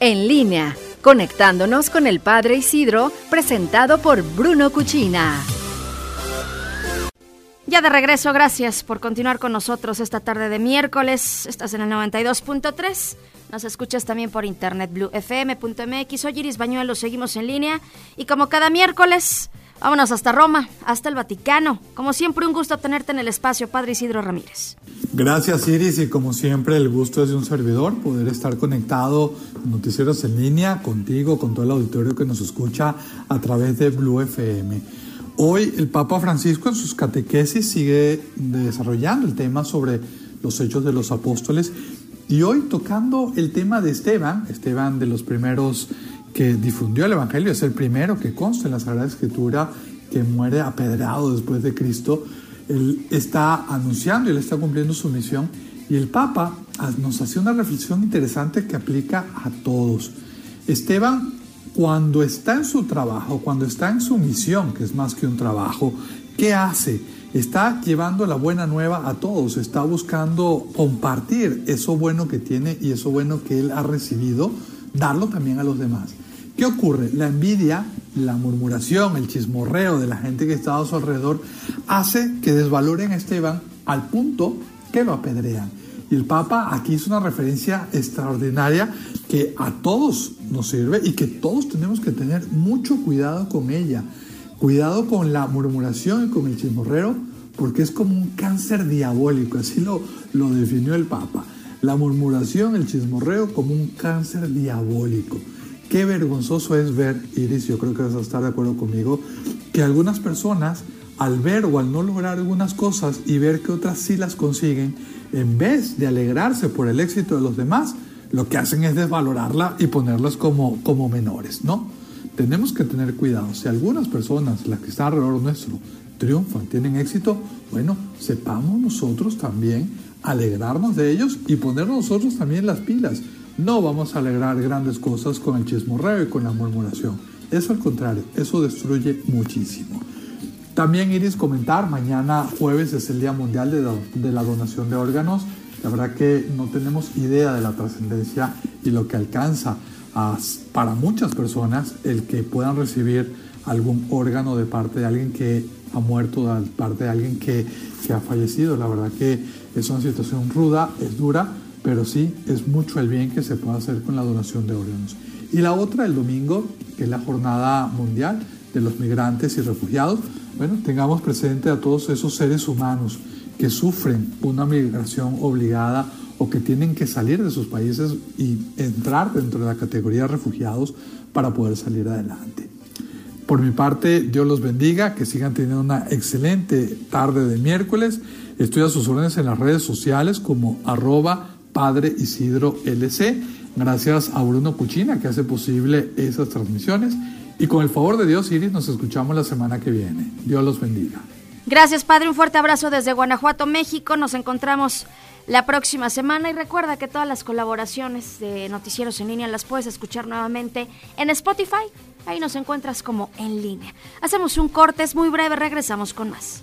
en línea, conectándonos con el Padre Isidro, presentado por Bruno Cuchina. Ya de regreso, gracias por continuar con nosotros esta tarde de miércoles. Estás en el 92.3. Nos escuchas también por internet bluefm.mx. Soy Iris Bañuelo, seguimos en línea. Y como cada miércoles, vámonos hasta Roma, hasta el Vaticano. Como siempre, un gusto tenerte en el espacio, Padre Isidro Ramírez. Gracias, Iris. Y como siempre, el gusto es de un servidor poder estar conectado en Noticieros en línea contigo, con todo el auditorio que nos escucha a través de Blue FM. Hoy el Papa Francisco en sus catequesis sigue desarrollando el tema sobre los hechos de los apóstoles y hoy tocando el tema de Esteban, Esteban de los primeros que difundió el Evangelio, es el primero que consta en la Sagrada Escritura que muere apedrado después de Cristo. Él está anunciando y él está cumpliendo su misión. Y el Papa nos hace una reflexión interesante que aplica a todos. Esteban, cuando está en su trabajo, cuando está en su misión, que es más que un trabajo, ¿qué hace? está llevando la buena nueva a todos, está buscando compartir eso bueno que tiene y eso bueno que él ha recibido, darlo también a los demás. ¿Qué ocurre? La envidia, la murmuración, el chismorreo de la gente que está a su alrededor hace que desvaloren a Esteban al punto que lo apedrean. Y el Papa aquí es una referencia extraordinaria que a todos nos sirve y que todos tenemos que tener mucho cuidado con ella. Cuidado con la murmuración y con el chismorreo, porque es como un cáncer diabólico, así lo, lo definió el Papa. La murmuración, el chismorreo como un cáncer diabólico. Qué vergonzoso es ver, Iris, yo creo que vas a estar de acuerdo conmigo, que algunas personas al ver o al no lograr algunas cosas y ver que otras sí las consiguen, en vez de alegrarse por el éxito de los demás, lo que hacen es desvalorarla y ponerlas como, como menores, ¿no? tenemos que tener cuidado. Si algunas personas, las que están alrededor nuestro, triunfan, tienen éxito, bueno, sepamos nosotros también alegrarnos de ellos y poner nosotros también las pilas. No vamos a alegrar grandes cosas con el chismorreo y con la murmuración. Eso al contrario, eso destruye muchísimo. También Iris comentar, mañana jueves es el Día Mundial de la, Donación de Órganos. La verdad que no tenemos idea de la trascendencia y lo que alcanza para muchas personas el que puedan recibir algún órgano de parte de alguien que ha muerto, de parte de alguien que, que ha fallecido. La verdad que es una situación ruda, es dura, pero sí es mucho el bien que se puede hacer con la donación de órganos. Y la otra, el domingo, que es la Jornada Mundial de los Migrantes y Refugiados, bueno, tengamos presente a todos esos seres humanos que sufren una migración obligada o que tienen que salir de sus países y entrar dentro de la categoría de refugiados para poder salir adelante. Por mi parte, Dios los bendiga, que sigan teniendo una excelente tarde de miércoles. Estoy a sus órdenes en las redes sociales como arroba Padre Isidro LC. Gracias a Bruno Cuchina que hace posible esas transmisiones. Y con el favor de Dios, Iris, nos escuchamos la semana que viene. Dios los bendiga. Gracias, Padre. Un fuerte abrazo desde Guanajuato, México. Nos encontramos la próxima semana y recuerda que todas las colaboraciones de Noticieros en línea las puedes escuchar nuevamente en Spotify. Ahí nos encuentras como en línea. Hacemos un corte, es muy breve, regresamos con más.